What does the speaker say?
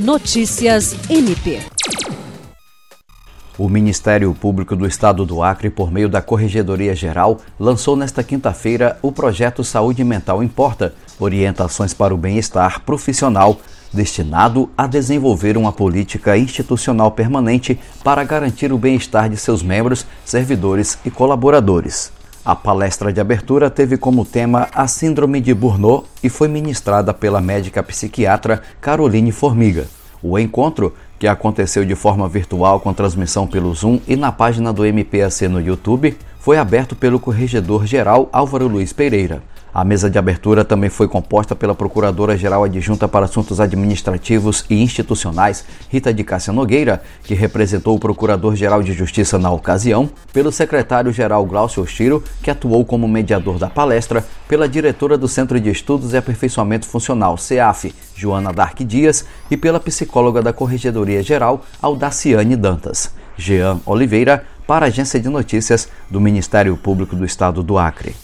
Notícias MP. O Ministério Público do Estado do Acre, por meio da Corregedoria Geral, lançou nesta quinta-feira o projeto Saúde Mental Importa Orientações para o Bem-Estar Profissional, destinado a desenvolver uma política institucional permanente para garantir o bem-estar de seus membros, servidores e colaboradores. A palestra de abertura teve como tema a Síndrome de Burnout e foi ministrada pela médica psiquiatra Caroline Formiga. O encontro, que aconteceu de forma virtual com transmissão pelo Zoom e na página do MPAC no YouTube, foi aberto pelo corregedor-geral Álvaro Luiz Pereira. A mesa de abertura também foi composta pela Procuradora-Geral Adjunta para Assuntos Administrativos e Institucionais, Rita de Cássia Nogueira, que representou o Procurador-Geral de Justiça na ocasião, pelo Secretário-Geral Glaucio Ostiro, que atuou como mediador da palestra, pela diretora do Centro de Estudos e Aperfeiçoamento Funcional, CEAF, Joana Dark Dias, e pela psicóloga da Corregedoria-Geral, Aldaciane Dantas. Jean Oliveira, para a Agência de Notícias do Ministério Público do Estado do Acre.